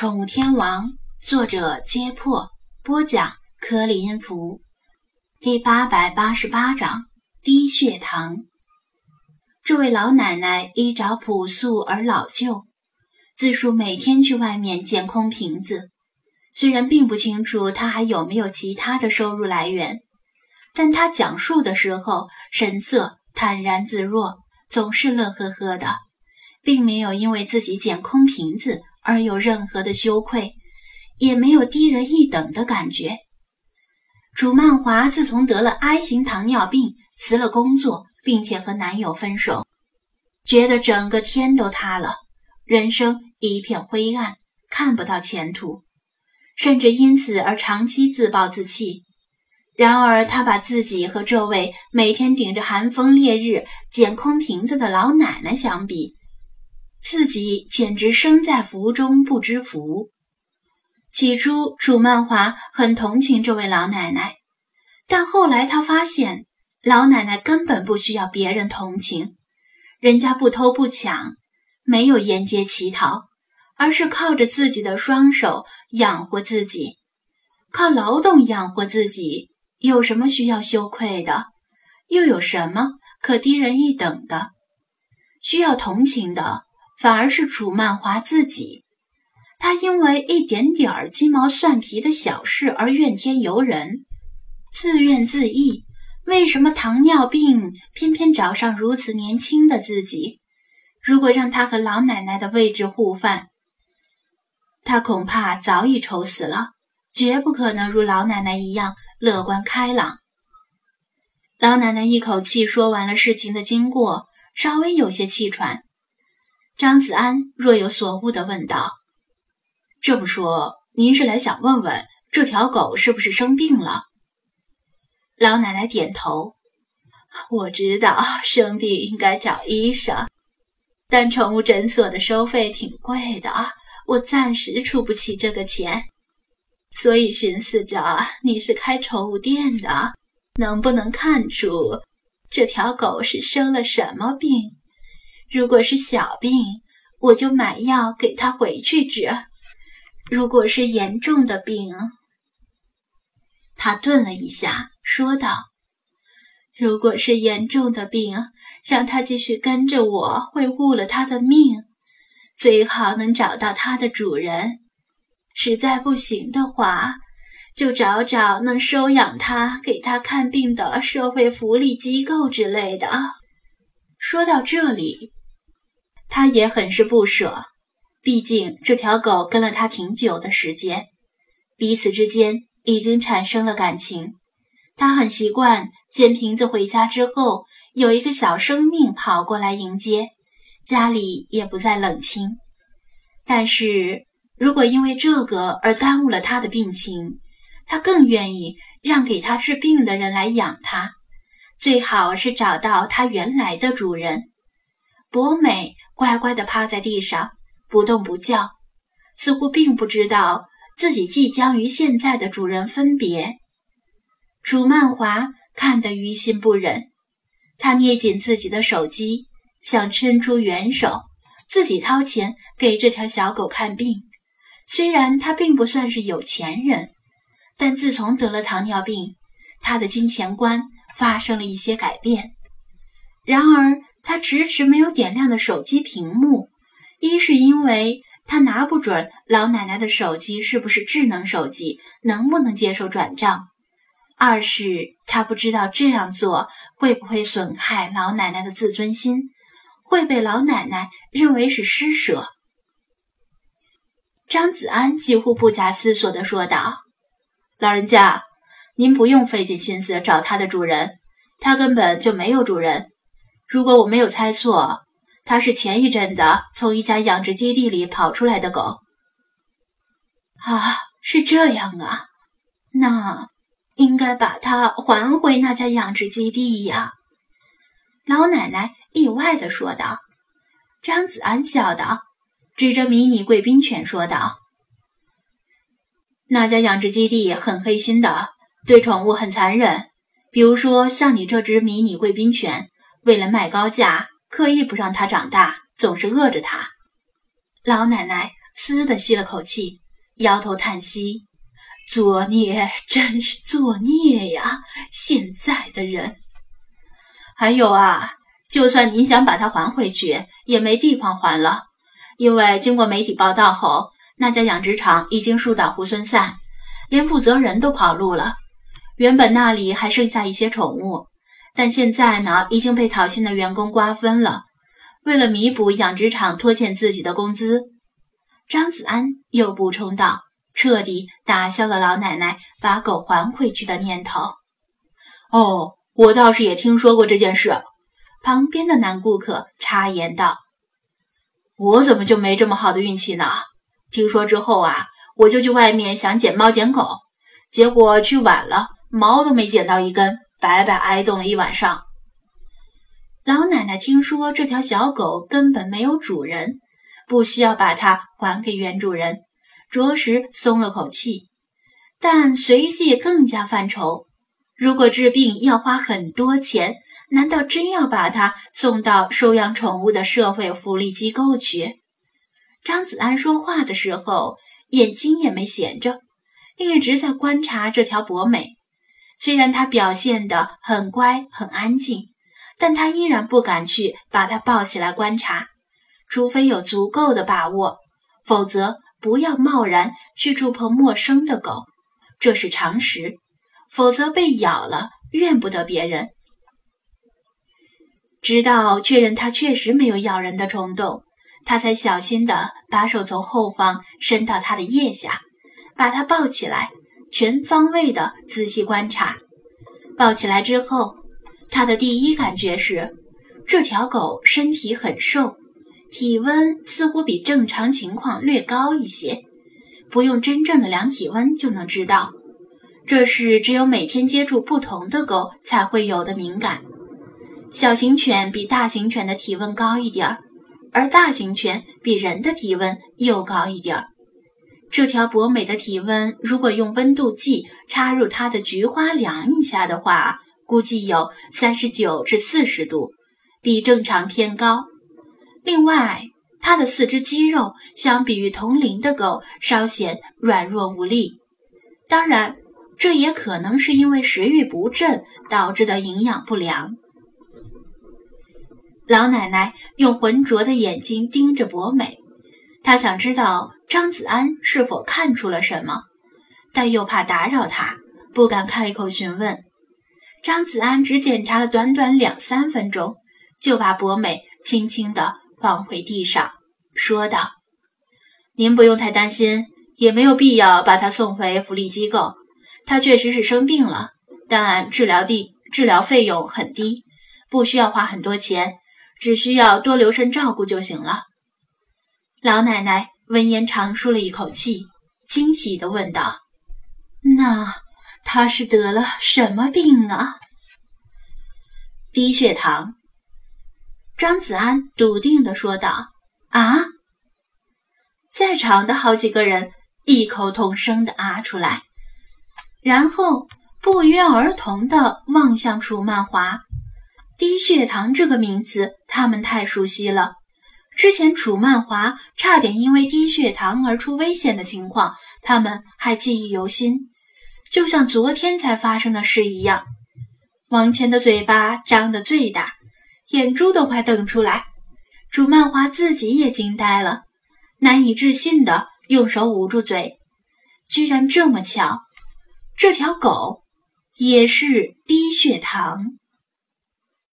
宠物天王，作者：揭破，播讲：颗粒音符，第八百八十八章：低血糖。这位老奶奶衣着朴素而老旧，自述每天去外面捡空瓶子。虽然并不清楚她还有没有其他的收入来源，但她讲述的时候神色坦然自若，总是乐呵呵的，并没有因为自己捡空瓶子。而有任何的羞愧，也没有低人一等的感觉。楚曼华自从得了 I 型糖尿病，辞了工作，并且和男友分手，觉得整个天都塌了，人生一片灰暗，看不到前途，甚至因此而长期自暴自弃。然而，他把自己和这位每天顶着寒风烈日捡空瓶子的老奶奶相比，自己简直身在福中不知福。起初，楚曼华很同情这位老奶奶，但后来他发现，老奶奶根本不需要别人同情，人家不偷不抢，没有沿街乞讨，而是靠着自己的双手养活自己，靠劳动养活自己，有什么需要羞愧的？又有什么可低人一等的？需要同情的。反而是楚曼华自己，他因为一点点儿鸡毛蒜皮的小事而怨天尤人，自怨自艾。为什么糖尿病偏偏找上如此年轻的自己？如果让他和老奶奶的位置互换，他恐怕早已愁死了，绝不可能如老奶奶一样乐观开朗。老奶奶一口气说完了事情的经过，稍微有些气喘。张子安若有所悟地问道：“这么说，您是来想问问这条狗是不是生病了？”老奶奶点头：“我知道生病应该找医生，但宠物诊所的收费挺贵的，我暂时出不起这个钱，所以寻思着你是开宠物店的，能不能看出这条狗是生了什么病？”如果是小病，我就买药给他回去治；如果是严重的病，他顿了一下，说道：“如果是严重的病，让他继续跟着我会误了他的命。最好能找到他的主人，实在不行的话，就找找能收养他、给他看病的社会福利机构之类的。”说到这里。他也很是不舍，毕竟这条狗跟了他挺久的时间，彼此之间已经产生了感情。他很习惯捡瓶子回家之后，有一个小生命跑过来迎接，家里也不再冷清。但是如果因为这个而耽误了他的病情，他更愿意让给他治病的人来养它，最好是找到他原来的主人。博美乖乖地趴在地上，不动不叫，似乎并不知道自己即将与现在的主人分别。楚曼华看得于心不忍，他捏紧自己的手机，想伸出援手，自己掏钱给这条小狗看病。虽然他并不算是有钱人，但自从得了糖尿病，他的金钱观发生了一些改变。然而，他迟迟没有点亮的手机屏幕，一是因为他拿不准老奶奶的手机是不是智能手机，能不能接受转账；二是他不知道这样做会不会损害老奶奶的自尊心，会被老奶奶认为是施舍。张子安几乎不假思索地说道：“老人家，您不用费尽心思找它的主人，它根本就没有主人。”如果我没有猜错，它是前一阵子从一家养殖基地里跑出来的狗。啊，是这样啊，那应该把它还回那家养殖基地呀。老奶奶意外地说道。张子安笑道，指着迷你贵宾犬说道：“那家养殖基地很黑心的，对宠物很残忍，比如说像你这只迷你贵宾犬。”为了卖高价，刻意不让它长大，总是饿着它。老奶奶嘶的吸了口气，摇头叹息：“作孽，真是作孽呀！现在的人，还有啊，就算您想把它还回去，也没地方还了，因为经过媒体报道后，那家养殖场已经树倒猢狲散，连负责人都跑路了。原本那里还剩下一些宠物，但现在呢，已经被讨薪的员工瓜分了。为了弥补养殖场拖欠自己的工资。”张子安又补充道，彻底打消了老奶奶把狗还回去的念头。哦，我倒是也听说过这件事。旁边的男顾客插言道：“我怎么就没这么好的运气呢？听说之后啊，我就去外面想捡猫捡狗，结果去晚了，毛都没捡到一根，白白挨冻了一晚上。”老奶奶听说这条小狗根本没有主人。不需要把它还给原主人，着实松了口气，但随即更加犯愁：如果治病要花很多钱，难道真要把它送到收养宠物的社会福利机构去？张子安说话的时候，眼睛也没闲着，一直在观察这条博美。虽然它表现得很乖很安静，但他依然不敢去把它抱起来观察。除非有足够的把握，否则不要贸然去触碰陌生的狗，这是常识。否则被咬了，怨不得别人。直到确认它确实没有咬人的冲动，他才小心地把手从后方伸到它的腋下，把它抱起来，全方位的仔细观察。抱起来之后，他的第一感觉是，这条狗身体很瘦。体温似乎比正常情况略高一些，不用真正的量体温就能知道，这是只有每天接触不同的狗才会有的敏感。小型犬比大型犬的体温高一点儿，而大型犬比人的体温又高一点儿。这条博美的体温，如果用温度计插入它的菊花量一下的话，估计有三十九至四十度，比正常偏高。另外，它的四肢肌肉相比于同龄的狗稍显软弱无力。当然，这也可能是因为食欲不振导致的营养不良。老奶奶用浑浊的眼睛盯着博美，他想知道张子安是否看出了什么，但又怕打扰他，不敢开口询问。张子安只检查了短短两三分钟，就把博美轻轻地。放回地上，说道：“您不用太担心，也没有必要把他送回福利机构。他确实是生病了，但治疗地治疗费用很低，不需要花很多钱，只需要多留神照顾就行了。”老奶奶闻言长舒了一口气，惊喜地问道：“那他是得了什么病啊？”低血糖。张子安笃定地说道：“啊！”在场的好几个人异口同声地啊出来，然后不约而同地望向楚曼华。低血糖这个名词，他们太熟悉了。之前楚曼华差点因为低血糖而出危险的情况，他们还记忆犹新，就像昨天才发生的事一样。王谦的嘴巴张得最大。眼珠都快瞪出来，楚曼华自己也惊呆了，难以置信的用手捂住嘴，居然这么巧，这条狗也是低血糖。